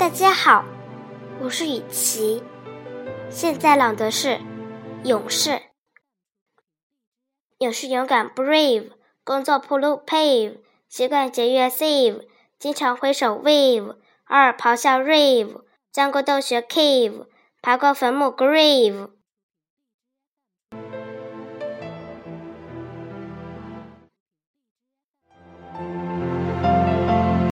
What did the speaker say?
大家好，我是雨琪，现在朗读是《勇士》。勇士勇敢 （brave），工作铺路 （pave），习惯节约 （save），经常挥手 （wave）。二咆哮 （rave），钻过洞穴 （cave），爬过坟墓 （grave）。